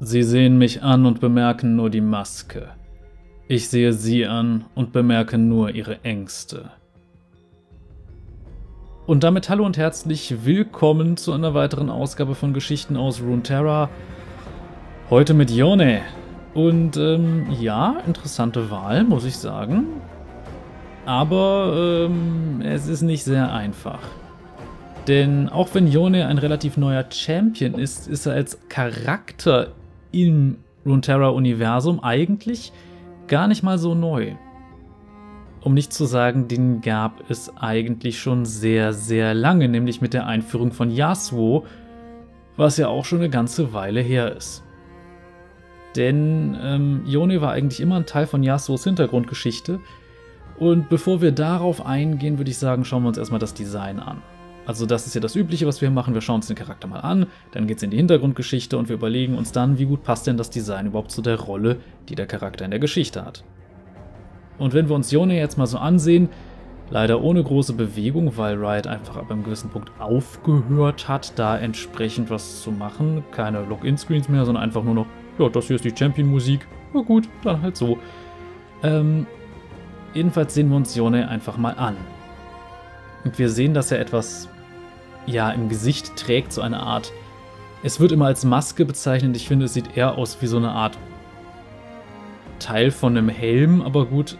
Sie sehen mich an und bemerken nur die Maske. Ich sehe Sie an und bemerke nur Ihre Ängste. Und damit hallo und herzlich willkommen zu einer weiteren Ausgabe von Geschichten aus Runeterra. Heute mit Yone. Und ähm, ja, interessante Wahl, muss ich sagen. Aber ähm, es ist nicht sehr einfach. Denn auch wenn Yone ein relativ neuer Champion ist, ist er als Charakter im Runeterra-Universum eigentlich gar nicht mal so neu. Um nicht zu sagen, den gab es eigentlich schon sehr, sehr lange, nämlich mit der Einführung von Yasuo, was ja auch schon eine ganze Weile her ist. Denn ähm, Yone war eigentlich immer ein Teil von Yasuos Hintergrundgeschichte. Und bevor wir darauf eingehen, würde ich sagen, schauen wir uns erstmal das Design an. Also das ist ja das Übliche, was wir machen. Wir schauen uns den Charakter mal an, dann geht es in die Hintergrundgeschichte und wir überlegen uns dann, wie gut passt denn das Design überhaupt zu der Rolle, die der Charakter in der Geschichte hat. Und wenn wir uns Yone jetzt mal so ansehen, leider ohne große Bewegung, weil Riot einfach ab einem gewissen Punkt aufgehört hat, da entsprechend was zu machen. Keine Login-Screens mehr, sondern einfach nur noch, ja, das hier ist die Champion-Musik. Na gut, dann halt so. Ähm, jedenfalls sehen wir uns Yone einfach mal an. Und wir sehen, dass er etwas ja, im Gesicht trägt, so eine Art. Es wird immer als Maske bezeichnet. Ich finde, es sieht eher aus wie so eine Art Teil von einem Helm, aber gut,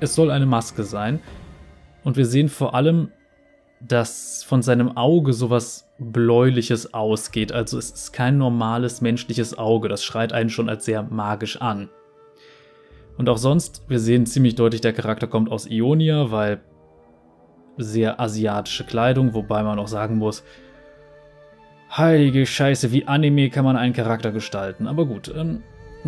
es soll eine Maske sein. Und wir sehen vor allem, dass von seinem Auge sowas Bläuliches ausgeht. Also es ist kein normales menschliches Auge. Das schreit einen schon als sehr magisch an. Und auch sonst, wir sehen ziemlich deutlich, der Charakter kommt aus Ionia, weil sehr asiatische Kleidung, wobei man auch sagen muss, heilige Scheiße, wie Anime kann man einen Charakter gestalten. Aber gut, ähm,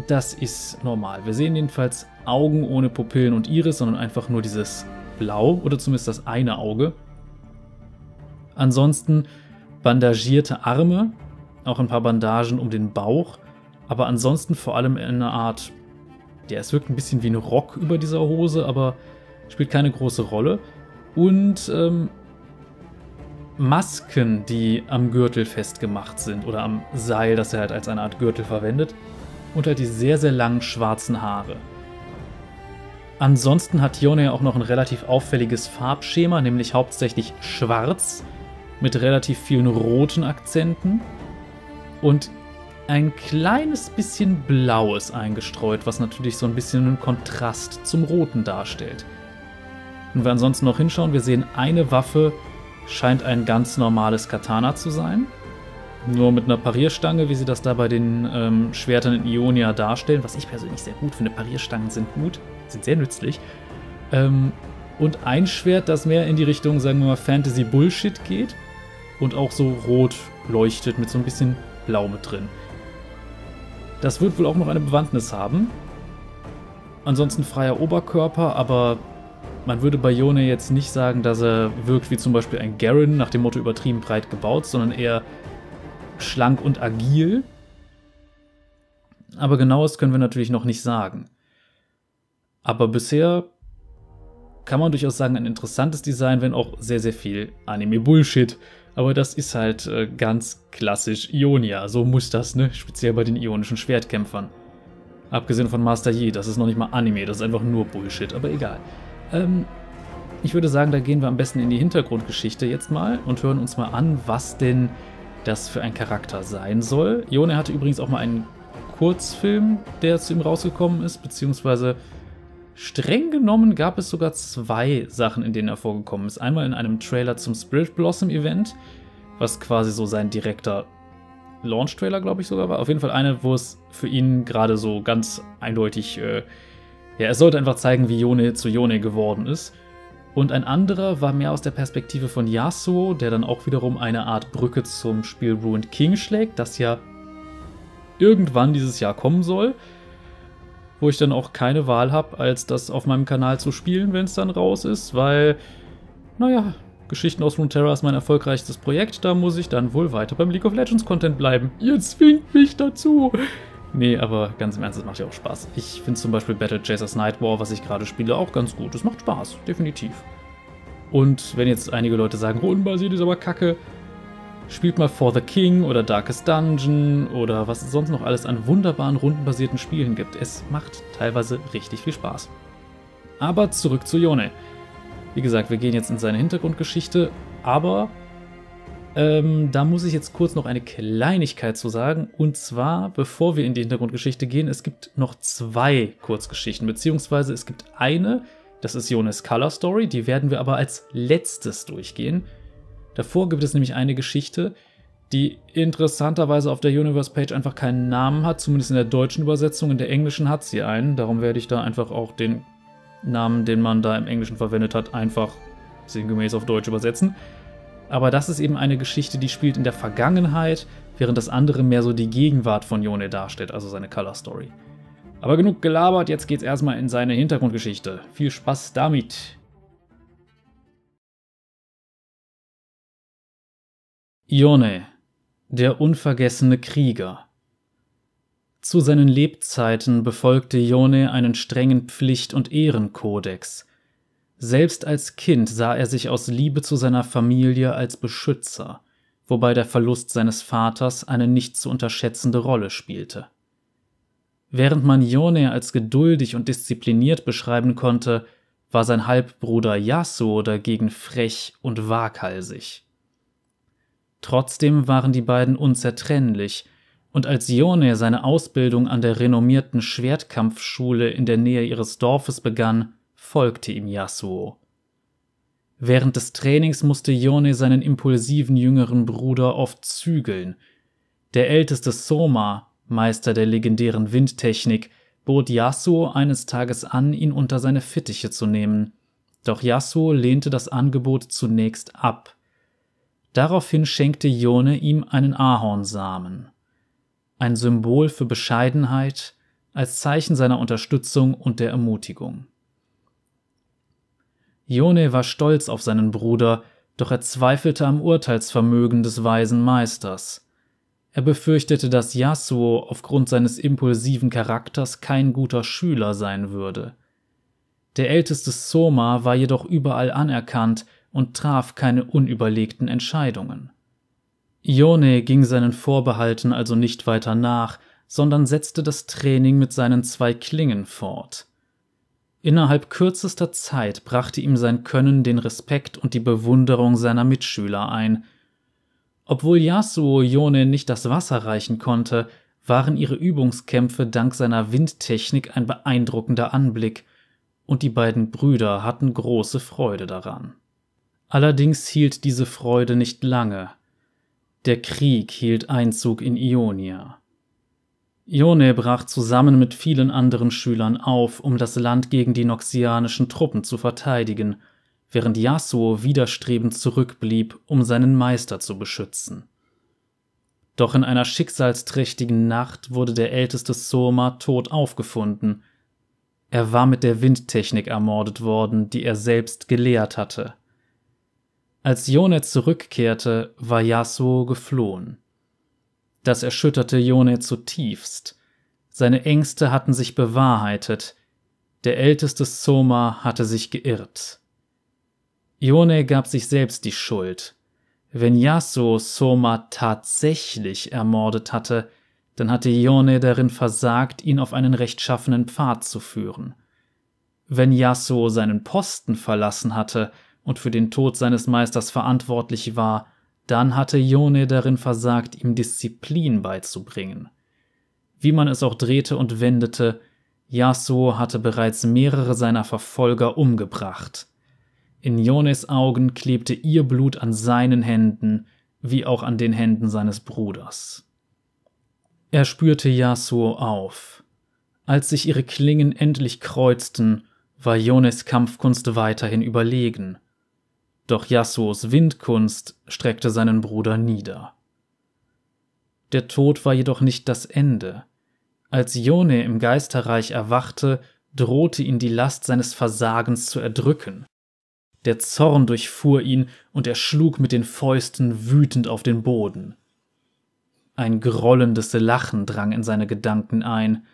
das ist normal. Wir sehen jedenfalls Augen ohne Pupillen und Iris, sondern einfach nur dieses Blau oder zumindest das eine Auge. Ansonsten bandagierte Arme, auch ein paar Bandagen um den Bauch, aber ansonsten vor allem eine Art, ja, es wirkt ein bisschen wie ein Rock über dieser Hose, aber spielt keine große Rolle und ähm, Masken, die am Gürtel festgemacht sind oder am Seil, das er halt als eine Art Gürtel verwendet und halt die sehr, sehr langen schwarzen Haare. Ansonsten hat Yone auch noch ein relativ auffälliges Farbschema, nämlich hauptsächlich schwarz mit relativ vielen roten Akzenten und ein kleines bisschen blaues eingestreut, was natürlich so ein bisschen einen Kontrast zum roten darstellt. Wenn wir ansonsten noch hinschauen, wir sehen, eine Waffe scheint ein ganz normales Katana zu sein. Nur mit einer Parierstange, wie sie das da bei den ähm, Schwertern in Ionia darstellen, was ich persönlich sehr gut finde. Parierstangen sind gut, sind sehr nützlich. Ähm, und ein Schwert, das mehr in die Richtung, sagen wir mal, Fantasy Bullshit geht und auch so rot leuchtet mit so ein bisschen Blau mit drin. Das wird wohl auch noch eine Bewandtnis haben. Ansonsten freier Oberkörper, aber man würde bei Yone jetzt nicht sagen, dass er wirkt wie zum Beispiel ein Garen, nach dem Motto übertrieben breit gebaut, sondern eher schlank und agil. Aber genaues können wir natürlich noch nicht sagen. Aber bisher kann man durchaus sagen, ein interessantes Design, wenn auch sehr, sehr viel Anime-Bullshit. Aber das ist halt äh, ganz klassisch Ionia. So muss das, ne? Speziell bei den ionischen Schwertkämpfern. Abgesehen von Master Yi, das ist noch nicht mal Anime, das ist einfach nur Bullshit, aber egal. Ähm, ich würde sagen, da gehen wir am besten in die Hintergrundgeschichte jetzt mal und hören uns mal an, was denn das für ein Charakter sein soll. Jone hatte übrigens auch mal einen Kurzfilm, der zu ihm rausgekommen ist, beziehungsweise streng genommen gab es sogar zwei Sachen, in denen er vorgekommen ist. Einmal in einem Trailer zum Spirit Blossom Event, was quasi so sein direkter Launch-Trailer, glaube ich, sogar war. Auf jeden Fall eine, wo es für ihn gerade so ganz eindeutig äh, ja, er sollte einfach zeigen, wie Yone zu Yone geworden ist. Und ein anderer war mehr aus der Perspektive von Yasuo, der dann auch wiederum eine Art Brücke zum Spiel Ruined King schlägt, das ja irgendwann dieses Jahr kommen soll. Wo ich dann auch keine Wahl habe, als das auf meinem Kanal zu spielen, wenn es dann raus ist, weil, naja, Geschichten aus Runeterra ist mein erfolgreichstes Projekt, da muss ich dann wohl weiter beim League of Legends Content bleiben. Ihr zwingt mich dazu! Nee, aber ganz im Ernst, es macht ja auch Spaß. Ich finde zum Beispiel Battle Chasers Night War, was ich gerade spiele, auch ganz gut. Es macht Spaß, definitiv. Und wenn jetzt einige Leute sagen, rundenbasiert ist aber kacke, Spielt mal For the King oder Darkest Dungeon oder was es sonst noch alles an wunderbaren rundenbasierten Spielen gibt. Es macht teilweise richtig viel Spaß. Aber zurück zu Yone. Wie gesagt, wir gehen jetzt in seine Hintergrundgeschichte, aber ähm, da muss ich jetzt kurz noch eine Kleinigkeit zu sagen. Und zwar, bevor wir in die Hintergrundgeschichte gehen, es gibt noch zwei Kurzgeschichten, beziehungsweise es gibt eine, das ist Jonas Color Story, die werden wir aber als letztes durchgehen. Davor gibt es nämlich eine Geschichte, die interessanterweise auf der Universe-Page einfach keinen Namen hat, zumindest in der deutschen Übersetzung. In der englischen hat sie einen. Darum werde ich da einfach auch den Namen, den man da im Englischen verwendet hat, einfach sinngemäß auf Deutsch übersetzen. Aber das ist eben eine Geschichte, die spielt in der Vergangenheit, während das andere mehr so die Gegenwart von Yone darstellt, also seine Color Story. Aber genug gelabert, jetzt geht's erstmal in seine Hintergrundgeschichte. Viel Spaß damit! Ione, der unvergessene Krieger. Zu seinen Lebzeiten befolgte Ione einen strengen Pflicht- und Ehrenkodex. Selbst als Kind sah er sich aus Liebe zu seiner Familie als Beschützer, wobei der Verlust seines Vaters eine nicht zu unterschätzende Rolle spielte. Während man Ione als geduldig und diszipliniert beschreiben konnte, war sein Halbbruder Yasuo dagegen frech und waghalsig. Trotzdem waren die beiden unzertrennlich, und als Ione seine Ausbildung an der renommierten Schwertkampfschule in der Nähe ihres Dorfes begann, folgte ihm Yasuo. Während des Trainings musste Ione seinen impulsiven jüngeren Bruder oft zügeln. Der älteste Soma, Meister der legendären Windtechnik, bot Yasuo eines Tages an, ihn unter seine Fittiche zu nehmen. Doch Yasuo lehnte das Angebot zunächst ab. Daraufhin schenkte Ione ihm einen Ahornsamen. Ein Symbol für Bescheidenheit, als Zeichen seiner Unterstützung und der Ermutigung. Ione war stolz auf seinen Bruder, doch er zweifelte am Urteilsvermögen des weisen Meisters. Er befürchtete, dass Yasuo aufgrund seines impulsiven Charakters kein guter Schüler sein würde. Der älteste Soma war jedoch überall anerkannt und traf keine unüberlegten Entscheidungen. Ione ging seinen Vorbehalten also nicht weiter nach, sondern setzte das Training mit seinen zwei Klingen fort. Innerhalb kürzester Zeit brachte ihm sein Können den Respekt und die Bewunderung seiner Mitschüler ein. Obwohl Yasuo Ione nicht das Wasser reichen konnte, waren ihre Übungskämpfe dank seiner Windtechnik ein beeindruckender Anblick, und die beiden Brüder hatten große Freude daran. Allerdings hielt diese Freude nicht lange. Der Krieg hielt Einzug in Ionia. Ione brach zusammen mit vielen anderen Schülern auf, um das Land gegen die noxianischen Truppen zu verteidigen, während Yasuo widerstrebend zurückblieb, um seinen Meister zu beschützen. Doch in einer schicksalsträchtigen Nacht wurde der älteste Soma tot aufgefunden. Er war mit der Windtechnik ermordet worden, die er selbst gelehrt hatte. Als Yone zurückkehrte, war Yasuo geflohen. Das erschütterte Yone zutiefst. Seine Ängste hatten sich bewahrheitet. Der älteste Soma hatte sich geirrt. Yone gab sich selbst die Schuld. Wenn Yasuo Soma tatsächlich ermordet hatte, dann hatte Yone darin versagt, ihn auf einen rechtschaffenen Pfad zu führen. Wenn Yasuo seinen Posten verlassen hatte, und für den Tod seines Meisters verantwortlich war, dann hatte Yone darin versagt, ihm Disziplin beizubringen. Wie man es auch drehte und wendete, Yasuo hatte bereits mehrere seiner Verfolger umgebracht. In Yones Augen klebte ihr Blut an seinen Händen, wie auch an den Händen seines Bruders. Er spürte Yasuo auf. Als sich ihre Klingen endlich kreuzten, war Yones Kampfkunst weiterhin überlegen. Doch Yasuos Windkunst streckte seinen Bruder nieder. Der Tod war jedoch nicht das Ende. Als Yone im Geisterreich erwachte, drohte ihn die Last seines Versagens zu erdrücken. Der Zorn durchfuhr ihn und er schlug mit den Fäusten wütend auf den Boden. Ein grollendes Lachen drang in seine Gedanken ein.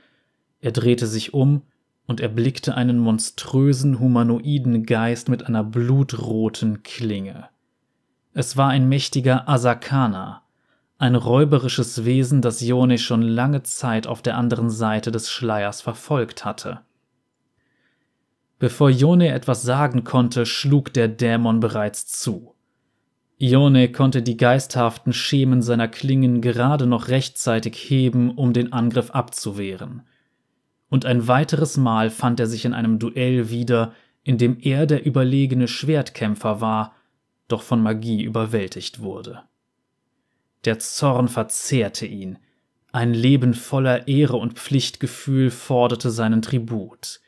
Er drehte sich um und erblickte einen monströsen humanoiden Geist mit einer blutroten Klinge. Es war ein mächtiger Asakana, ein räuberisches Wesen, das Yone schon lange Zeit auf der anderen Seite des Schleiers verfolgt hatte. Bevor Yone etwas sagen konnte, schlug der Dämon bereits zu. Ione konnte die geisthaften Schemen seiner Klingen gerade noch rechtzeitig heben, um den Angriff abzuwehren. Und ein weiteres Mal fand er sich in einem Duell wieder, in dem er der überlegene Schwertkämpfer war, doch von Magie überwältigt wurde. Der Zorn verzehrte ihn, ein Leben voller Ehre und Pflichtgefühl forderte seinen Tribut.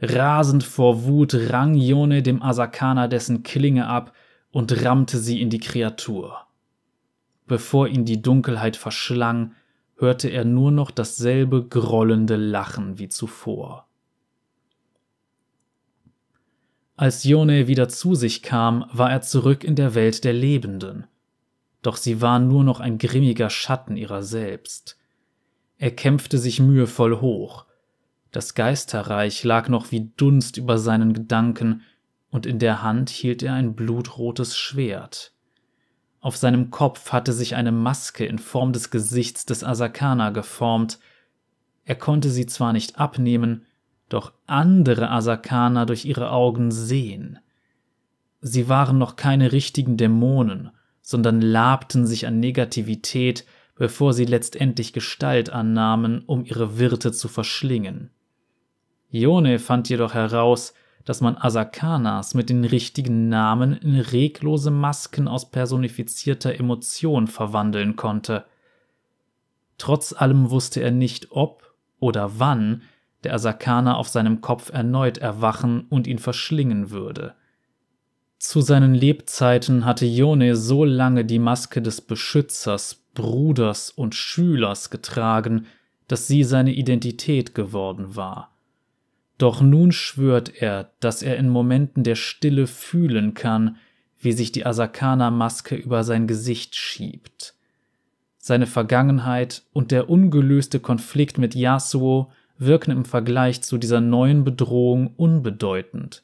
Rasend vor Wut rang Ione dem Asakana dessen Klinge ab und rammte sie in die Kreatur. Bevor ihn die Dunkelheit verschlang, hörte er nur noch dasselbe grollende Lachen wie zuvor. Als Yone wieder zu sich kam, war er zurück in der Welt der Lebenden. Doch sie war nur noch ein grimmiger Schatten ihrer selbst. Er kämpfte sich mühevoll hoch. Das Geisterreich lag noch wie Dunst über seinen Gedanken, und in der Hand hielt er ein blutrotes Schwert. Auf seinem Kopf hatte sich eine Maske in Form des Gesichts des Asakana geformt. Er konnte sie zwar nicht abnehmen, doch andere Asakana durch ihre Augen sehen. Sie waren noch keine richtigen Dämonen, sondern labten sich an Negativität, bevor sie letztendlich Gestalt annahmen, um ihre Wirte zu verschlingen. Ione fand jedoch heraus, dass man Asakanas mit den richtigen Namen in reglose Masken aus personifizierter Emotion verwandeln konnte. Trotz allem wusste er nicht, ob oder wann der Asakana auf seinem Kopf erneut erwachen und ihn verschlingen würde. Zu seinen Lebzeiten hatte Yone so lange die Maske des Beschützers, Bruders und Schülers getragen, dass sie seine Identität geworden war. Doch nun schwört er, dass er in Momenten der Stille fühlen kann, wie sich die Asakana-Maske über sein Gesicht schiebt. Seine Vergangenheit und der ungelöste Konflikt mit Yasuo wirken im Vergleich zu dieser neuen Bedrohung unbedeutend.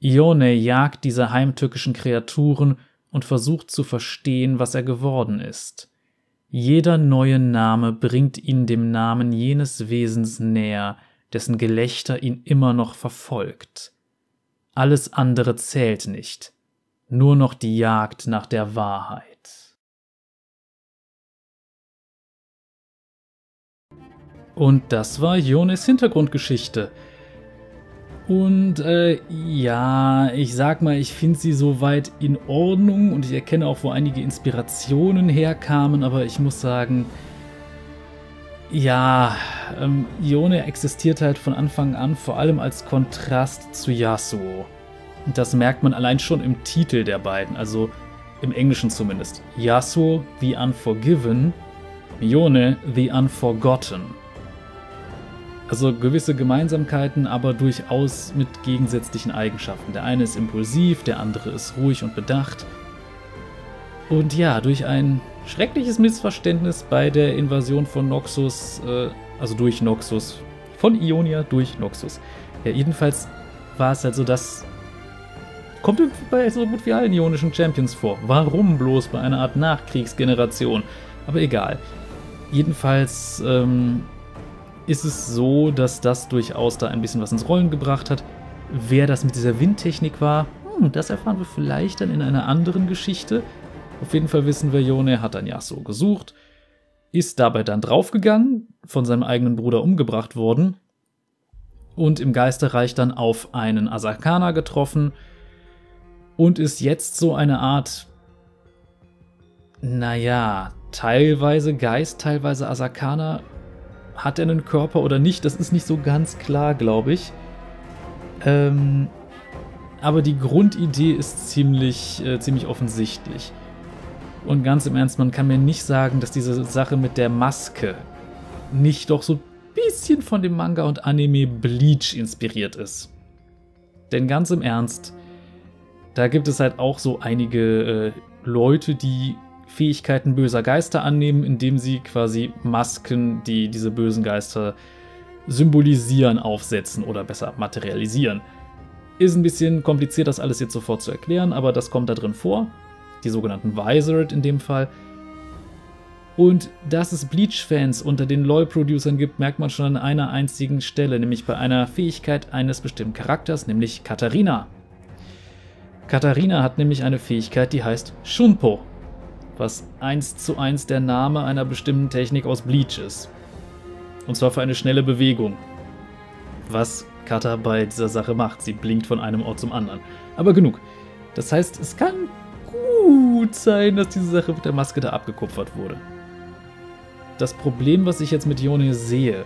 Ione jagt diese heimtückischen Kreaturen und versucht zu verstehen, was er geworden ist. Jeder neue Name bringt ihn dem Namen jenes Wesens näher, dessen Gelächter ihn immer noch verfolgt. Alles andere zählt nicht, nur noch die Jagd nach der Wahrheit. Und das war Jones Hintergrundgeschichte. Und äh, ja, ich sag mal, ich finde sie soweit in Ordnung und ich erkenne auch, wo einige Inspirationen herkamen, aber ich muss sagen, ja, ähm, Ione existiert halt von Anfang an vor allem als Kontrast zu Yasuo. Und das merkt man allein schon im Titel der beiden, also im Englischen zumindest. Yasuo, The Unforgiven, Ione, The Unforgotten. Also gewisse Gemeinsamkeiten, aber durchaus mit gegensätzlichen Eigenschaften. Der eine ist impulsiv, der andere ist ruhig und bedacht. Und ja, durch ein schreckliches Missverständnis bei der Invasion von Noxus, äh, also durch Noxus, von Ionia durch Noxus. Ja, jedenfalls war es halt so, dass kommt bei so gut wie allen ionischen Champions vor. Warum bloß bei einer Art Nachkriegsgeneration? Aber egal. Jedenfalls ähm, ist es so, dass das durchaus da ein bisschen was ins Rollen gebracht hat. Wer das mit dieser Windtechnik war, hm, das erfahren wir vielleicht dann in einer anderen Geschichte. Auf jeden Fall wissen wir, Yone hat dann Yasuo gesucht, ist dabei dann draufgegangen, von seinem eigenen Bruder umgebracht worden und im Geisterreich dann auf einen Asakana getroffen und ist jetzt so eine Art, naja, teilweise Geist, teilweise Asakana. Hat er einen Körper oder nicht? Das ist nicht so ganz klar, glaube ich. Ähm, aber die Grundidee ist ziemlich, äh, ziemlich offensichtlich. Und ganz im Ernst, man kann mir nicht sagen, dass diese Sache mit der Maske nicht doch so ein bisschen von dem Manga und Anime Bleach inspiriert ist. Denn ganz im Ernst, da gibt es halt auch so einige äh, Leute, die Fähigkeiten böser Geister annehmen, indem sie quasi Masken, die diese bösen Geister symbolisieren, aufsetzen oder besser materialisieren. Ist ein bisschen kompliziert, das alles jetzt sofort zu erklären, aber das kommt da drin vor. Die sogenannten Visored in dem Fall. Und dass es Bleach-Fans unter den LoL-Producern gibt, merkt man schon an einer einzigen Stelle, nämlich bei einer Fähigkeit eines bestimmten Charakters, nämlich Katharina. Katharina hat nämlich eine Fähigkeit, die heißt Shunpo, was eins zu eins der Name einer bestimmten Technik aus Bleach ist. Und zwar für eine schnelle Bewegung. Was Kata bei dieser Sache macht. Sie blinkt von einem Ort zum anderen. Aber genug. Das heißt, es kann gut sein, dass diese Sache mit der Maske da abgekupfert wurde das Problem, was ich jetzt mit Yone sehe,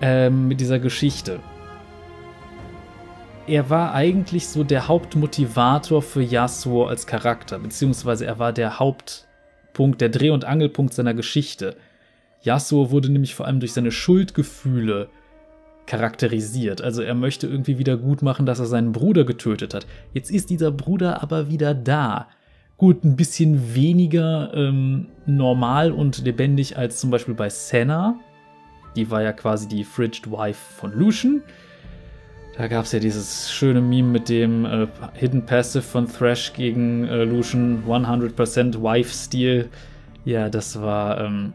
ähm, mit dieser Geschichte. Er war eigentlich so der Hauptmotivator für Yasuo als Charakter, beziehungsweise er war der Hauptpunkt, der Dreh- und Angelpunkt seiner Geschichte. Yasuo wurde nämlich vor allem durch seine Schuldgefühle charakterisiert. Also er möchte irgendwie wieder gut machen, dass er seinen Bruder getötet hat. Jetzt ist dieser Bruder aber wieder da. Gut, ein bisschen weniger ähm, normal und lebendig als zum Beispiel bei Senna. Die war ja quasi die Fridged Wife von Lucian. Da gab es ja dieses schöne Meme mit dem äh, Hidden Passive von Thrash gegen äh, Lucian 100% Wife-Stil. Ja, das war. Ähm,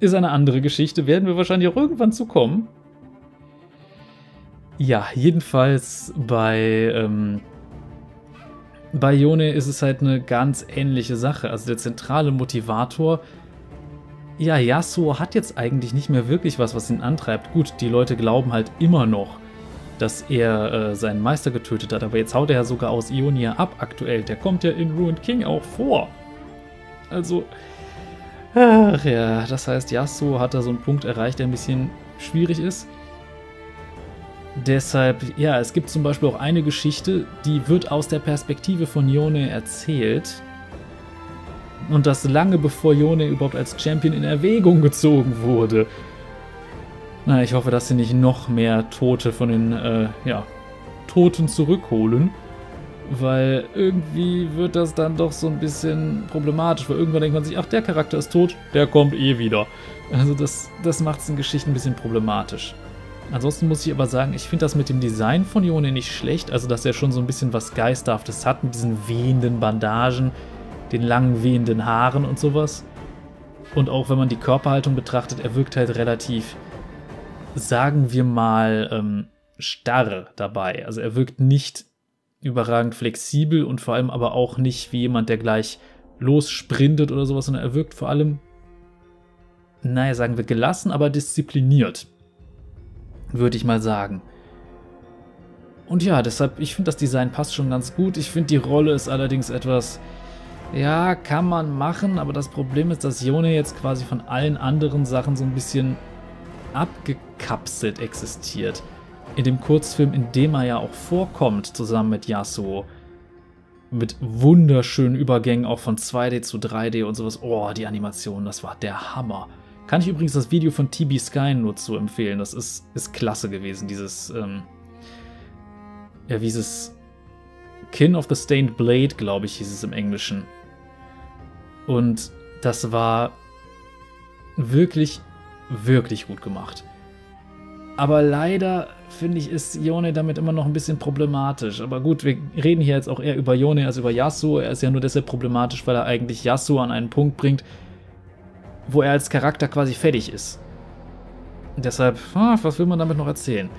ist eine andere Geschichte. Werden wir wahrscheinlich auch irgendwann zukommen. Ja, jedenfalls bei ähm, bei Yone ist es halt eine ganz ähnliche Sache. Also der zentrale Motivator, ja, Yasuo hat jetzt eigentlich nicht mehr wirklich was, was ihn antreibt. Gut, die Leute glauben halt immer noch, dass er äh, seinen Meister getötet hat, aber jetzt haut er ja sogar aus Ionia ab aktuell. Der kommt ja in Ruined King auch vor. Also, ach ja, das heißt, Yasuo hat da so einen Punkt erreicht, der ein bisschen schwierig ist. Deshalb, ja, es gibt zum Beispiel auch eine Geschichte, die wird aus der Perspektive von Yone erzählt. Und das lange bevor Yone überhaupt als Champion in Erwägung gezogen wurde. Na, ich hoffe, dass sie nicht noch mehr Tote von den, äh, ja, Toten zurückholen. Weil irgendwie wird das dann doch so ein bisschen problematisch, weil irgendwann denkt man sich, ach, der Charakter ist tot, der kommt eh wieder. Also das, das macht es in Geschichten ein bisschen problematisch. Ansonsten muss ich aber sagen, ich finde das mit dem Design von Yone nicht schlecht. Also, dass er schon so ein bisschen was Geisterhaftes hat mit diesen wehenden Bandagen, den langen wehenden Haaren und sowas. Und auch wenn man die Körperhaltung betrachtet, er wirkt halt relativ, sagen wir mal, ähm, starr dabei. Also er wirkt nicht überragend flexibel und vor allem aber auch nicht wie jemand, der gleich lossprintet oder sowas, sondern er wirkt vor allem, naja, sagen wir gelassen, aber diszipliniert würde ich mal sagen. Und ja, deshalb, ich finde das Design passt schon ganz gut. Ich finde die Rolle ist allerdings etwas, ja, kann man machen, aber das Problem ist, dass Yone jetzt quasi von allen anderen Sachen so ein bisschen abgekapselt existiert. In dem Kurzfilm, in dem er ja auch vorkommt, zusammen mit Yasuo. Mit wunderschönen Übergängen auch von 2D zu 3D und sowas. Oh, die Animation, das war der Hammer. Kann ich übrigens das Video von TB Sky nur zu empfehlen. Das ist, ist klasse gewesen, dieses, ähm, ja, wie dieses Kin of the Stained Blade, glaube ich, hieß es im Englischen. Und das war wirklich, wirklich gut gemacht. Aber leider finde ich, ist Yone damit immer noch ein bisschen problematisch. Aber gut, wir reden hier jetzt auch eher über Yone als über Yasuo. Er ist ja nur deshalb problematisch, weil er eigentlich Yasuo an einen Punkt bringt, wo er als Charakter quasi fertig ist. Deshalb, ah, was will man damit noch erzählen?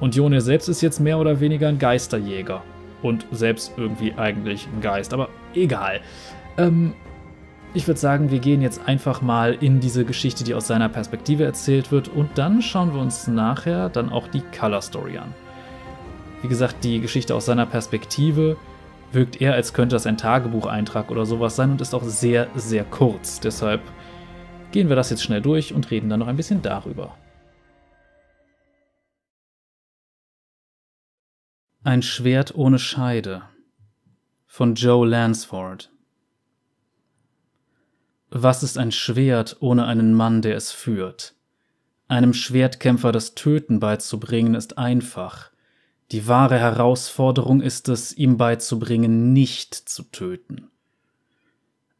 Und Jone selbst ist jetzt mehr oder weniger ein Geisterjäger. Und selbst irgendwie eigentlich ein Geist, aber egal. Ähm, ich würde sagen, wir gehen jetzt einfach mal in diese Geschichte, die aus seiner Perspektive erzählt wird, und dann schauen wir uns nachher dann auch die Color Story an. Wie gesagt, die Geschichte aus seiner Perspektive wirkt eher, als könnte das ein Tagebucheintrag oder sowas sein und ist auch sehr, sehr kurz. Deshalb gehen wir das jetzt schnell durch und reden dann noch ein bisschen darüber. Ein Schwert ohne Scheide von Joe Lansford Was ist ein Schwert ohne einen Mann, der es führt? Einem Schwertkämpfer das Töten beizubringen ist einfach. Die wahre Herausforderung ist es, ihm beizubringen, nicht zu töten.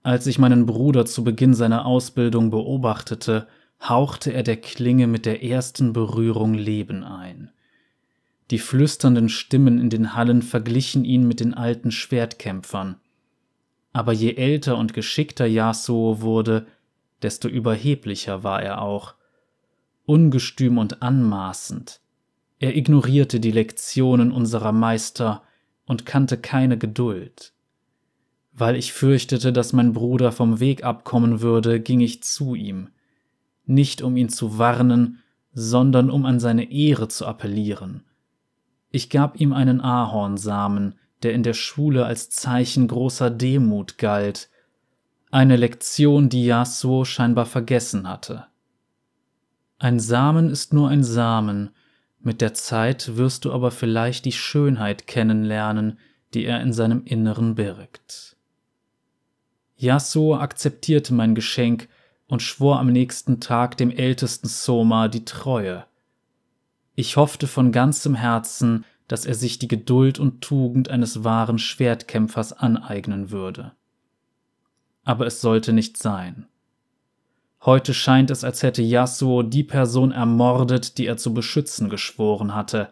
Als ich meinen Bruder zu Beginn seiner Ausbildung beobachtete, hauchte er der Klinge mit der ersten Berührung Leben ein. Die flüsternden Stimmen in den Hallen verglichen ihn mit den alten Schwertkämpfern. Aber je älter und geschickter Yasuo wurde, desto überheblicher war er auch, ungestüm und anmaßend. Er ignorierte die Lektionen unserer Meister und kannte keine Geduld. Weil ich fürchtete, dass mein Bruder vom Weg abkommen würde, ging ich zu ihm, nicht um ihn zu warnen, sondern um an seine Ehre zu appellieren. Ich gab ihm einen Ahornsamen, der in der Schule als Zeichen großer Demut galt, eine Lektion, die Yasuo scheinbar vergessen hatte. Ein Samen ist nur ein Samen, mit der Zeit wirst du aber vielleicht die Schönheit kennenlernen, die er in seinem Inneren birgt. Yasuo akzeptierte mein Geschenk und schwor am nächsten Tag dem ältesten Soma die Treue. Ich hoffte von ganzem Herzen, dass er sich die Geduld und Tugend eines wahren Schwertkämpfers aneignen würde. Aber es sollte nicht sein. Heute scheint es, als hätte Yasuo die Person ermordet, die er zu beschützen geschworen hatte.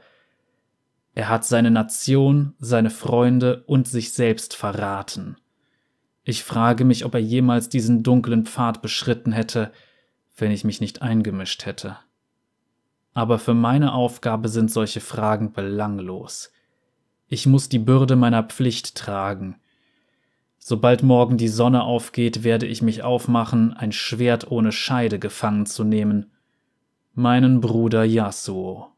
Er hat seine Nation, seine Freunde und sich selbst verraten. Ich frage mich, ob er jemals diesen dunklen Pfad beschritten hätte, wenn ich mich nicht eingemischt hätte. Aber für meine Aufgabe sind solche Fragen belanglos. Ich muss die Bürde meiner Pflicht tragen. Sobald morgen die Sonne aufgeht, werde ich mich aufmachen, ein Schwert ohne Scheide gefangen zu nehmen. Meinen Bruder Yasuo.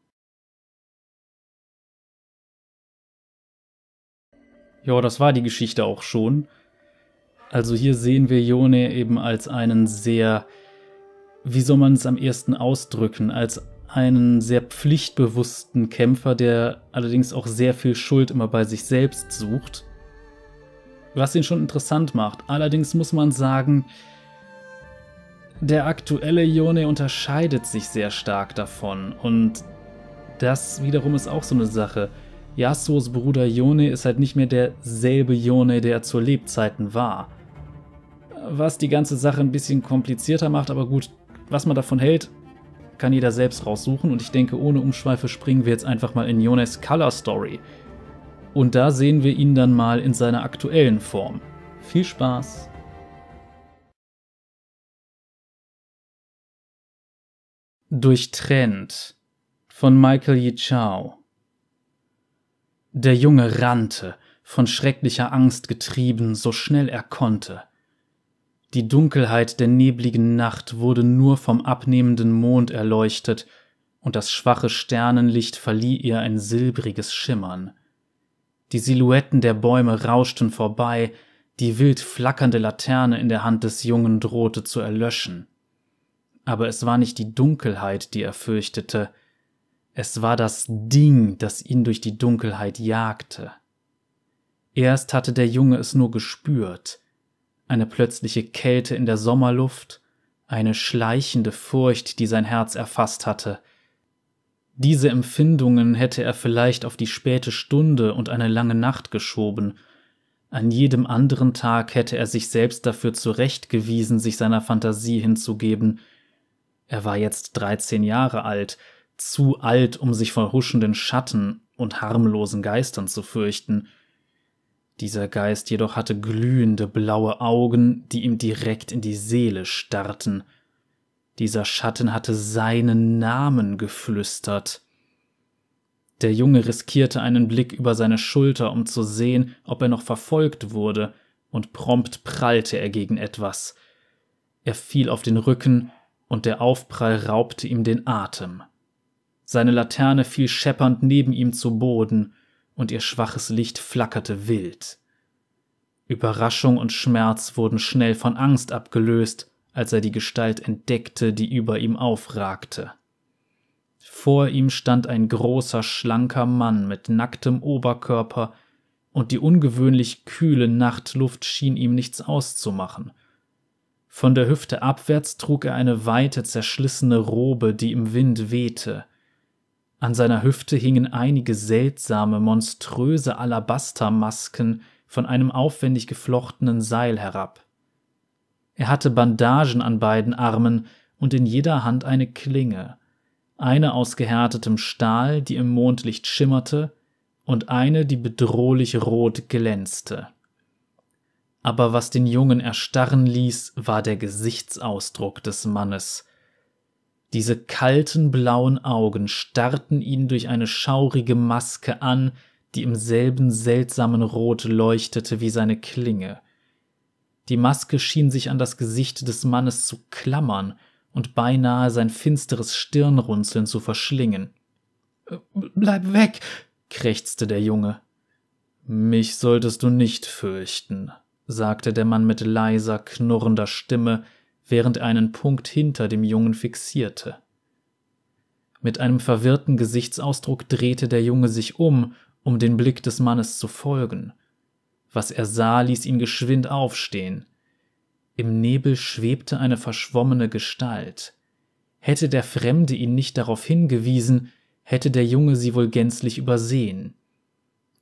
Ja, das war die Geschichte auch schon. Also hier sehen wir Yone eben als einen sehr, wie soll man es am ersten ausdrücken, als einen sehr pflichtbewussten Kämpfer, der allerdings auch sehr viel Schuld immer bei sich selbst sucht. Was ihn schon interessant macht. Allerdings muss man sagen, der aktuelle Yone unterscheidet sich sehr stark davon und das wiederum ist auch so eine Sache. Yasuos Bruder Yone ist halt nicht mehr derselbe Yone, der er zu Lebzeiten war was die ganze Sache ein bisschen komplizierter macht, aber gut, was man davon hält, kann jeder selbst raussuchen und ich denke, ohne Umschweife springen wir jetzt einfach mal in Jones Color Story. Und da sehen wir ihn dann mal in seiner aktuellen Form. Viel Spaß! Durchtrennt von Michael Yichao Der Junge rannte, von schrecklicher Angst getrieben, so schnell er konnte. Die Dunkelheit der nebligen Nacht wurde nur vom abnehmenden Mond erleuchtet, und das schwache Sternenlicht verlieh ihr ein silbriges Schimmern. Die Silhouetten der Bäume rauschten vorbei, die wild flackernde Laterne in der Hand des Jungen drohte zu erlöschen. Aber es war nicht die Dunkelheit, die er fürchtete, es war das Ding, das ihn durch die Dunkelheit jagte. Erst hatte der Junge es nur gespürt, eine plötzliche Kälte in der Sommerluft, eine schleichende Furcht, die sein Herz erfasst hatte. Diese Empfindungen hätte er vielleicht auf die späte Stunde und eine lange Nacht geschoben, an jedem anderen Tag hätte er sich selbst dafür zurechtgewiesen, sich seiner Fantasie hinzugeben. Er war jetzt dreizehn Jahre alt, zu alt, um sich vor huschenden Schatten und harmlosen Geistern zu fürchten, dieser Geist jedoch hatte glühende blaue Augen, die ihm direkt in die Seele starrten. Dieser Schatten hatte seinen Namen geflüstert. Der Junge riskierte einen Blick über seine Schulter, um zu sehen, ob er noch verfolgt wurde, und prompt prallte er gegen etwas. Er fiel auf den Rücken, und der Aufprall raubte ihm den Atem. Seine Laterne fiel scheppernd neben ihm zu Boden, und ihr schwaches Licht flackerte wild. Überraschung und Schmerz wurden schnell von Angst abgelöst, als er die Gestalt entdeckte, die über ihm aufragte. Vor ihm stand ein großer, schlanker Mann mit nacktem Oberkörper, und die ungewöhnlich kühle Nachtluft schien ihm nichts auszumachen. Von der Hüfte abwärts trug er eine weite, zerschlissene Robe, die im Wind wehte. An seiner Hüfte hingen einige seltsame, monströse Alabastermasken von einem aufwendig geflochtenen Seil herab. Er hatte Bandagen an beiden Armen und in jeder Hand eine Klinge, eine aus gehärtetem Stahl, die im Mondlicht schimmerte, und eine, die bedrohlich rot glänzte. Aber was den Jungen erstarren ließ, war der Gesichtsausdruck des Mannes. Diese kalten blauen Augen starrten ihn durch eine schaurige Maske an, die im selben seltsamen Rot leuchtete wie seine Klinge. Die Maske schien sich an das Gesicht des Mannes zu klammern und beinahe sein finsteres Stirnrunzeln zu verschlingen. Bleib weg, krächzte der Junge. Mich solltest du nicht fürchten, sagte der Mann mit leiser, knurrender Stimme, während er einen Punkt hinter dem Jungen fixierte. Mit einem verwirrten Gesichtsausdruck drehte der Junge sich um, um den Blick des Mannes zu folgen. Was er sah, ließ ihn geschwind aufstehen. Im Nebel schwebte eine verschwommene Gestalt. Hätte der Fremde ihn nicht darauf hingewiesen, hätte der Junge sie wohl gänzlich übersehen.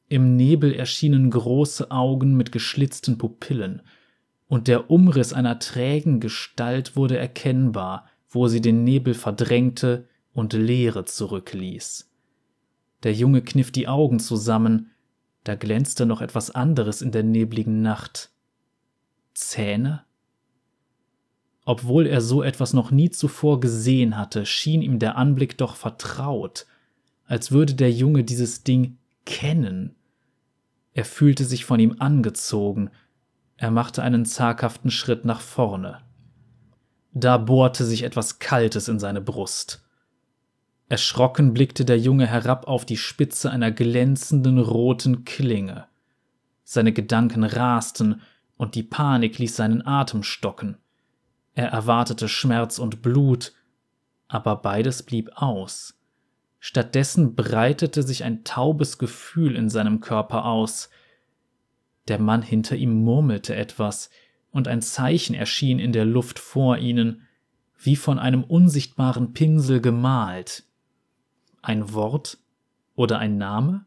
Im Nebel erschienen große Augen mit geschlitzten Pupillen, und der Umriss einer trägen Gestalt wurde erkennbar, wo sie den Nebel verdrängte und Leere zurückließ. Der Junge kniff die Augen zusammen, da glänzte noch etwas anderes in der nebligen Nacht. Zähne? Obwohl er so etwas noch nie zuvor gesehen hatte, schien ihm der Anblick doch vertraut, als würde der Junge dieses Ding kennen. Er fühlte sich von ihm angezogen. Er machte einen zaghaften Schritt nach vorne. Da bohrte sich etwas Kaltes in seine Brust. Erschrocken blickte der Junge herab auf die Spitze einer glänzenden roten Klinge. Seine Gedanken rasten, und die Panik ließ seinen Atem stocken. Er erwartete Schmerz und Blut, aber beides blieb aus. Stattdessen breitete sich ein taubes Gefühl in seinem Körper aus. Der Mann hinter ihm murmelte etwas, und ein Zeichen erschien in der Luft vor ihnen, wie von einem unsichtbaren Pinsel gemalt. Ein Wort oder ein Name?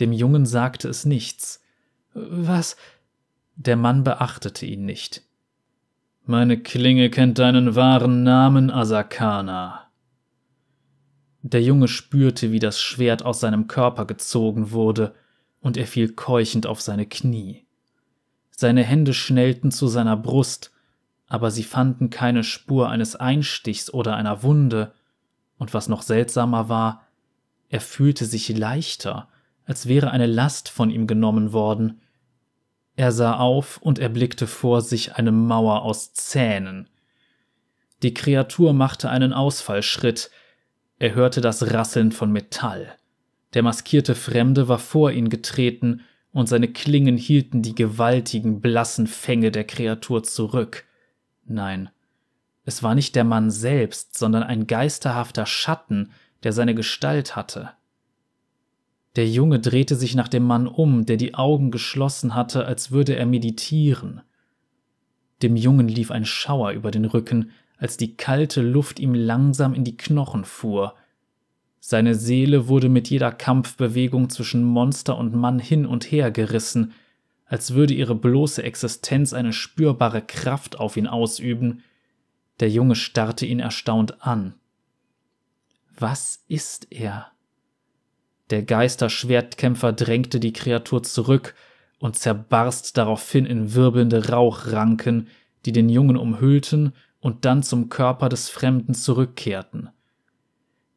Dem Jungen sagte es nichts. Was? Der Mann beachtete ihn nicht. Meine Klinge kennt deinen wahren Namen, Asakana, der Junge spürte, wie das Schwert aus seinem Körper gezogen wurde, und er fiel keuchend auf seine Knie. Seine Hände schnellten zu seiner Brust, aber sie fanden keine Spur eines Einstichs oder einer Wunde, und was noch seltsamer war, er fühlte sich leichter, als wäre eine Last von ihm genommen worden. Er sah auf und erblickte vor sich eine Mauer aus Zähnen. Die Kreatur machte einen Ausfallschritt, er hörte das Rasseln von Metall. Der maskierte Fremde war vor ihn getreten, und seine Klingen hielten die gewaltigen, blassen Fänge der Kreatur zurück. Nein, es war nicht der Mann selbst, sondern ein geisterhafter Schatten, der seine Gestalt hatte. Der Junge drehte sich nach dem Mann um, der die Augen geschlossen hatte, als würde er meditieren. Dem Jungen lief ein Schauer über den Rücken, als die kalte Luft ihm langsam in die Knochen fuhr. Seine Seele wurde mit jeder Kampfbewegung zwischen Monster und Mann hin und her gerissen, als würde ihre bloße Existenz eine spürbare Kraft auf ihn ausüben. Der Junge starrte ihn erstaunt an. Was ist er? Der Geisterschwertkämpfer drängte die Kreatur zurück und zerbarst daraufhin in wirbelnde Rauchranken, die den Jungen umhüllten und dann zum Körper des Fremden zurückkehrten.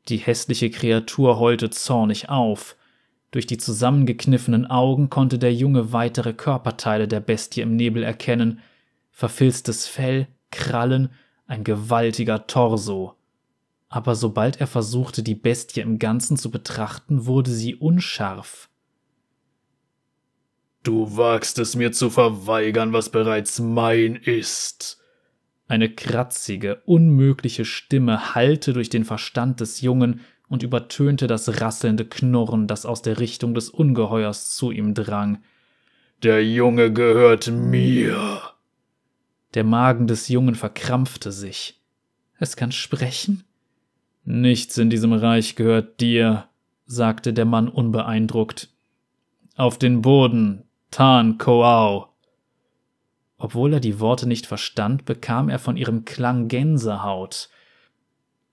Die hässliche Kreatur heulte zornig auf. Durch die zusammengekniffenen Augen konnte der Junge weitere Körperteile der Bestie im Nebel erkennen, verfilztes Fell, Krallen, ein gewaltiger Torso. Aber sobald er versuchte, die Bestie im Ganzen zu betrachten, wurde sie unscharf. Du wagst es mir zu verweigern, was bereits mein ist, eine kratzige, unmögliche Stimme hallte durch den Verstand des Jungen und übertönte das rasselnde Knurren, das aus der Richtung des Ungeheuers zu ihm drang. Der Junge gehört mir. Der Magen des Jungen verkrampfte sich. Es kann sprechen? Nichts in diesem Reich gehört dir, sagte der Mann unbeeindruckt. Auf den Boden, Tan Koau. Obwohl er die Worte nicht verstand, bekam er von ihrem Klang Gänsehaut.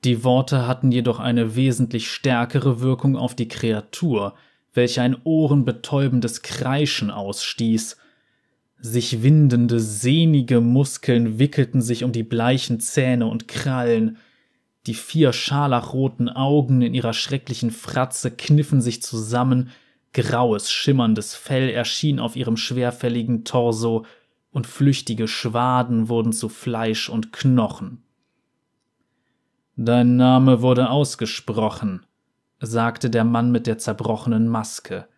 Die Worte hatten jedoch eine wesentlich stärkere Wirkung auf die Kreatur, welche ein ohrenbetäubendes Kreischen ausstieß. Sich windende, sehnige Muskeln wickelten sich um die bleichen Zähne und Krallen. Die vier scharlachroten Augen in ihrer schrecklichen Fratze kniffen sich zusammen, graues, schimmerndes Fell erschien auf ihrem schwerfälligen Torso, und flüchtige Schwaden wurden zu Fleisch und Knochen. Dein Name wurde ausgesprochen, sagte der Mann mit der zerbrochenen Maske,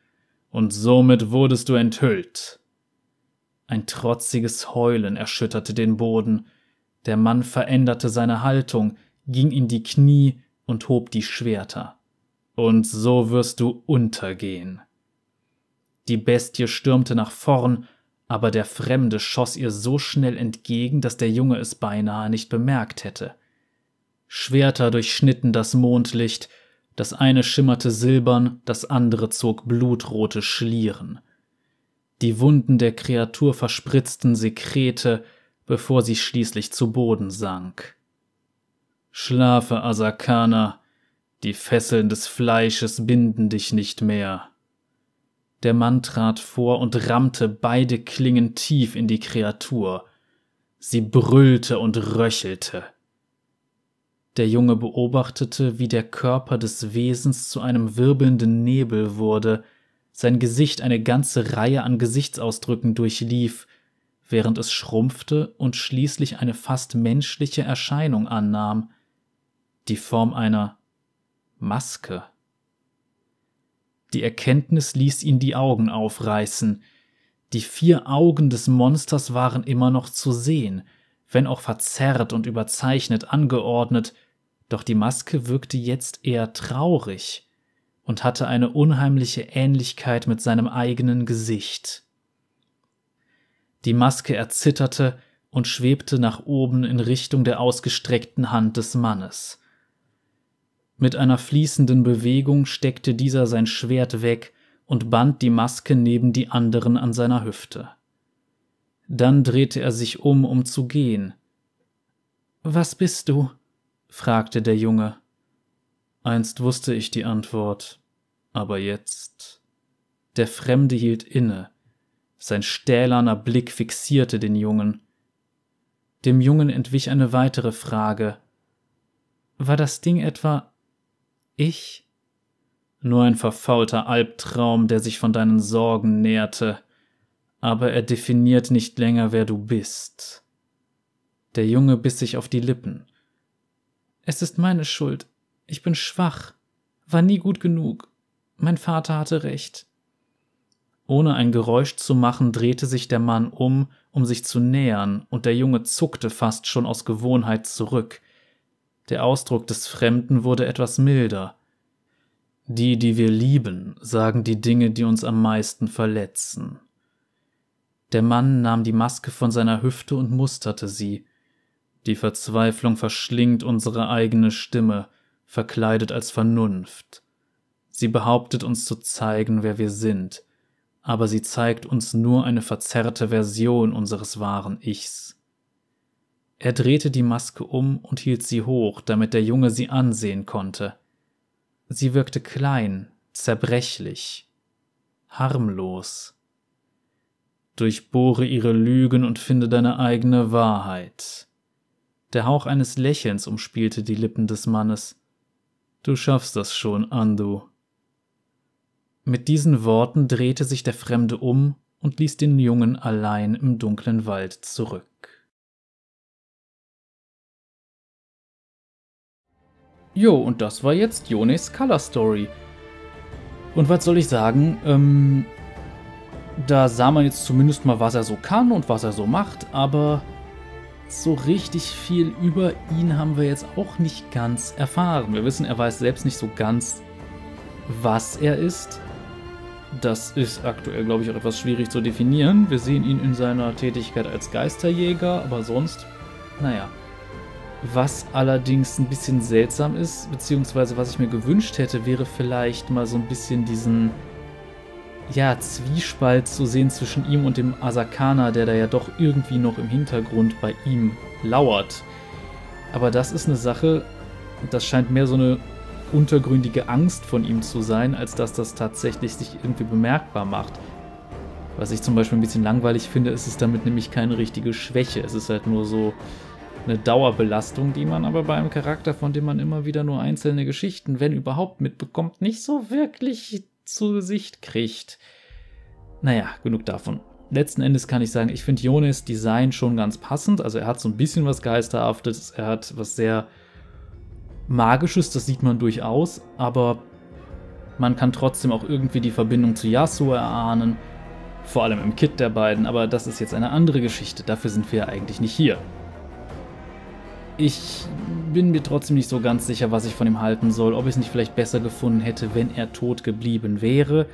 und somit wurdest du enthüllt. Ein trotziges Heulen erschütterte den Boden. Der Mann veränderte seine Haltung, ging in die Knie und hob die Schwerter. Und so wirst du untergehen. Die Bestie stürmte nach vorn, aber der Fremde schoss ihr so schnell entgegen, dass der Junge es beinahe nicht bemerkt hätte. Schwerter durchschnitten das Mondlicht, das eine schimmerte silbern, das andere zog blutrote Schlieren. Die Wunden der Kreatur verspritzten Sekrete, bevor sie schließlich zu Boden sank. Schlafe, Asakana, die Fesseln des Fleisches binden dich nicht mehr. Der Mann trat vor und rammte beide Klingen tief in die Kreatur. Sie brüllte und röchelte. Der Junge beobachtete, wie der Körper des Wesens zu einem wirbelnden Nebel wurde, sein Gesicht eine ganze Reihe an Gesichtsausdrücken durchlief, während es schrumpfte und schließlich eine fast menschliche Erscheinung annahm, die Form einer Maske. Die Erkenntnis ließ ihn die Augen aufreißen. Die vier Augen des Monsters waren immer noch zu sehen, wenn auch verzerrt und überzeichnet angeordnet, doch die Maske wirkte jetzt eher traurig und hatte eine unheimliche Ähnlichkeit mit seinem eigenen Gesicht. Die Maske erzitterte und schwebte nach oben in Richtung der ausgestreckten Hand des Mannes. Mit einer fließenden Bewegung steckte dieser sein Schwert weg und band die Maske neben die anderen an seiner Hüfte. Dann drehte er sich um, um zu gehen. Was bist du? fragte der Junge. Einst wusste ich die Antwort, aber jetzt. Der Fremde hielt inne. Sein stählerner Blick fixierte den Jungen. Dem Jungen entwich eine weitere Frage. War das Ding etwa ich? Nur ein verfaulter Albtraum, der sich von deinen Sorgen nährte, aber er definiert nicht länger, wer du bist. Der Junge biss sich auf die Lippen. Es ist meine Schuld. Ich bin schwach, war nie gut genug. Mein Vater hatte recht. Ohne ein Geräusch zu machen, drehte sich der Mann um, um sich zu nähern, und der Junge zuckte fast schon aus Gewohnheit zurück. Der Ausdruck des Fremden wurde etwas milder. Die, die wir lieben, sagen die Dinge, die uns am meisten verletzen. Der Mann nahm die Maske von seiner Hüfte und musterte sie. Die Verzweiflung verschlingt unsere eigene Stimme, verkleidet als Vernunft. Sie behauptet uns zu zeigen, wer wir sind, aber sie zeigt uns nur eine verzerrte Version unseres wahren Ichs. Er drehte die Maske um und hielt sie hoch, damit der Junge sie ansehen konnte. Sie wirkte klein, zerbrechlich, harmlos. Durchbohre ihre Lügen und finde deine eigene Wahrheit. Der Hauch eines Lächelns umspielte die Lippen des Mannes. Du schaffst das schon, Andu. Mit diesen Worten drehte sich der Fremde um und ließ den Jungen allein im dunklen Wald zurück. Jo, und das war jetzt Jones Color Story. Und was soll ich sagen? Ähm, da sah man jetzt zumindest mal, was er so kann und was er so macht, aber so richtig viel über ihn haben wir jetzt auch nicht ganz erfahren. Wir wissen, er weiß selbst nicht so ganz, was er ist. Das ist aktuell, glaube ich, auch etwas schwierig zu definieren. Wir sehen ihn in seiner Tätigkeit als Geisterjäger, aber sonst, naja. Was allerdings ein bisschen seltsam ist, beziehungsweise was ich mir gewünscht hätte, wäre vielleicht mal so ein bisschen diesen ja, Zwiespalt zu sehen zwischen ihm und dem Asakana, der da ja doch irgendwie noch im Hintergrund bei ihm lauert. Aber das ist eine Sache, das scheint mehr so eine untergründige Angst von ihm zu sein, als dass das tatsächlich sich irgendwie bemerkbar macht. Was ich zum Beispiel ein bisschen langweilig finde, ist es damit nämlich keine richtige Schwäche. Es ist halt nur so eine Dauerbelastung, die man aber bei einem Charakter, von dem man immer wieder nur einzelne Geschichten, wenn überhaupt, mitbekommt, nicht so wirklich zu Gesicht kriegt. Naja, genug davon. Letzten Endes kann ich sagen, ich finde Jones Design schon ganz passend. Also er hat so ein bisschen was Geisterhaftes, er hat was sehr Magisches, das sieht man durchaus, aber man kann trotzdem auch irgendwie die Verbindung zu Yasuo erahnen, vor allem im Kit der beiden, aber das ist jetzt eine andere Geschichte, dafür sind wir eigentlich nicht hier. Ich bin mir trotzdem nicht so ganz sicher, was ich von ihm halten soll, ob ich es nicht vielleicht besser gefunden hätte, wenn er tot geblieben wäre,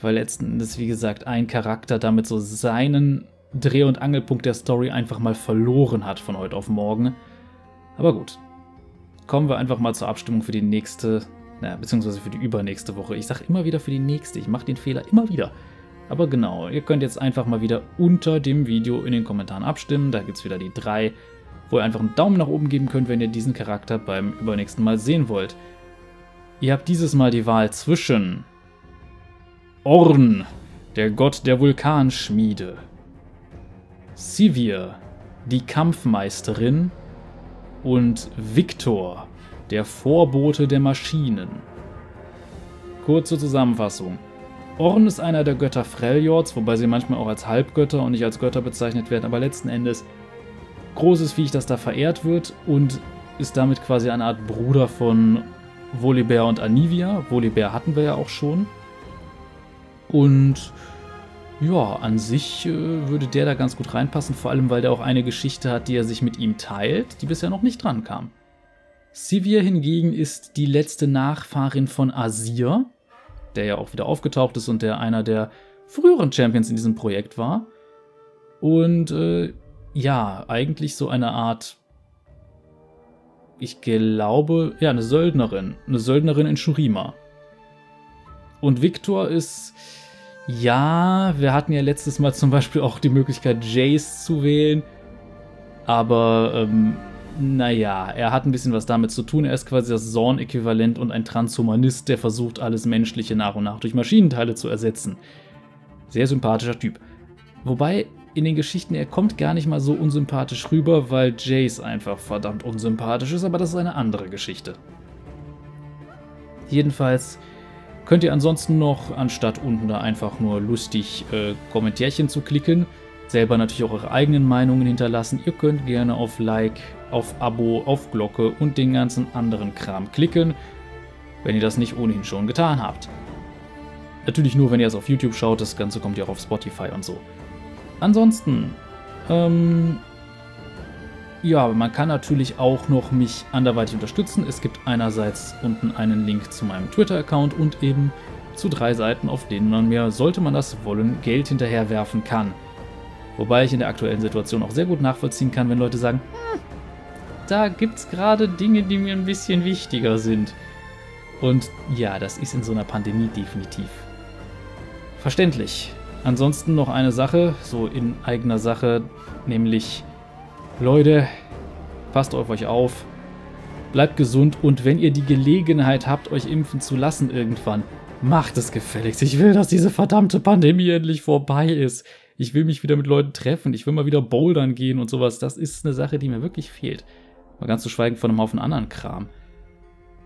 weil letzten Endes, wie gesagt, ein Charakter damit so seinen Dreh- und Angelpunkt der Story einfach mal verloren hat von heute auf morgen. Aber gut, kommen wir einfach mal zur Abstimmung für die nächste, naja, beziehungsweise für die übernächste Woche. Ich sage immer wieder für die nächste, ich mache den Fehler immer wieder. Aber genau, ihr könnt jetzt einfach mal wieder unter dem Video in den Kommentaren abstimmen. Da gibt es wieder die drei, wo ihr einfach einen Daumen nach oben geben könnt, wenn ihr diesen Charakter beim übernächsten Mal sehen wollt. Ihr habt dieses Mal die Wahl zwischen Orn, der Gott der Vulkanschmiede, Sivir, die Kampfmeisterin und Victor, der Vorbote der Maschinen. Kurze Zusammenfassung. Orn ist einer der Götter Freljords, wobei sie manchmal auch als Halbgötter und nicht als Götter bezeichnet werden, aber letzten Endes großes Viech, das da verehrt wird und ist damit quasi eine Art Bruder von Volibear und Anivia. Volibear hatten wir ja auch schon. Und ja, an sich äh, würde der da ganz gut reinpassen, vor allem weil der auch eine Geschichte hat, die er sich mit ihm teilt, die bisher noch nicht dran kam. Sivir hingegen ist die letzte Nachfahrin von Asir, der ja auch wieder aufgetaucht ist und der einer der früheren Champions in diesem Projekt war. Und äh, ja, eigentlich so eine Art, ich glaube, ja, eine Söldnerin. Eine Söldnerin in Shurima. Und Victor ist ja, wir hatten ja letztes Mal zum Beispiel auch die Möglichkeit, Jace zu wählen. Aber, ähm, naja, er hat ein bisschen was damit zu tun. Er ist quasi das Zorn-Äquivalent und ein Transhumanist, der versucht, alles Menschliche nach und nach durch Maschinenteile zu ersetzen. Sehr sympathischer Typ. Wobei, in den Geschichten, er kommt gar nicht mal so unsympathisch rüber, weil Jace einfach verdammt unsympathisch ist, aber das ist eine andere Geschichte. Jedenfalls Könnt ihr ansonsten noch, anstatt unten da einfach nur lustig äh, Kommentärchen zu klicken, selber natürlich auch eure eigenen Meinungen hinterlassen. Ihr könnt gerne auf Like, auf Abo, auf Glocke und den ganzen anderen Kram klicken, wenn ihr das nicht ohnehin schon getan habt. Natürlich nur, wenn ihr es auf YouTube schaut, das Ganze kommt ja auch auf Spotify und so. Ansonsten, ähm, ja, man kann natürlich auch noch mich anderweitig unterstützen. Es gibt einerseits unten einen Link zu meinem Twitter-Account und eben zu drei Seiten, auf denen man mir, sollte man das wollen, Geld hinterherwerfen kann. Wobei ich in der aktuellen Situation auch sehr gut nachvollziehen kann, wenn Leute sagen, hm, da gibt's gerade Dinge, die mir ein bisschen wichtiger sind. Und ja, das ist in so einer Pandemie definitiv verständlich. Ansonsten noch eine Sache, so in eigener Sache, nämlich Leute, passt auf euch auf, bleibt gesund und wenn ihr die Gelegenheit habt, euch impfen zu lassen irgendwann, macht es gefälligst. Ich will, dass diese verdammte Pandemie endlich vorbei ist. Ich will mich wieder mit Leuten treffen. Ich will mal wieder bouldern gehen und sowas. Das ist eine Sache, die mir wirklich fehlt. Mal ganz zu schweigen von einem Haufen anderen Kram.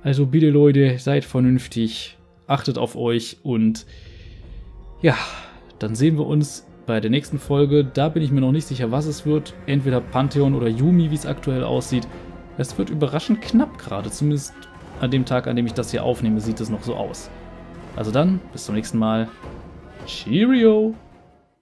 Also bitte Leute, seid vernünftig, achtet auf euch und ja, dann sehen wir uns bei der nächsten Folge. Da bin ich mir noch nicht sicher, was es wird. Entweder Pantheon oder Yumi, wie es aktuell aussieht. Es wird überraschend knapp gerade. Zumindest an dem Tag, an dem ich das hier aufnehme, sieht es noch so aus. Also dann, bis zum nächsten Mal. Cheerio!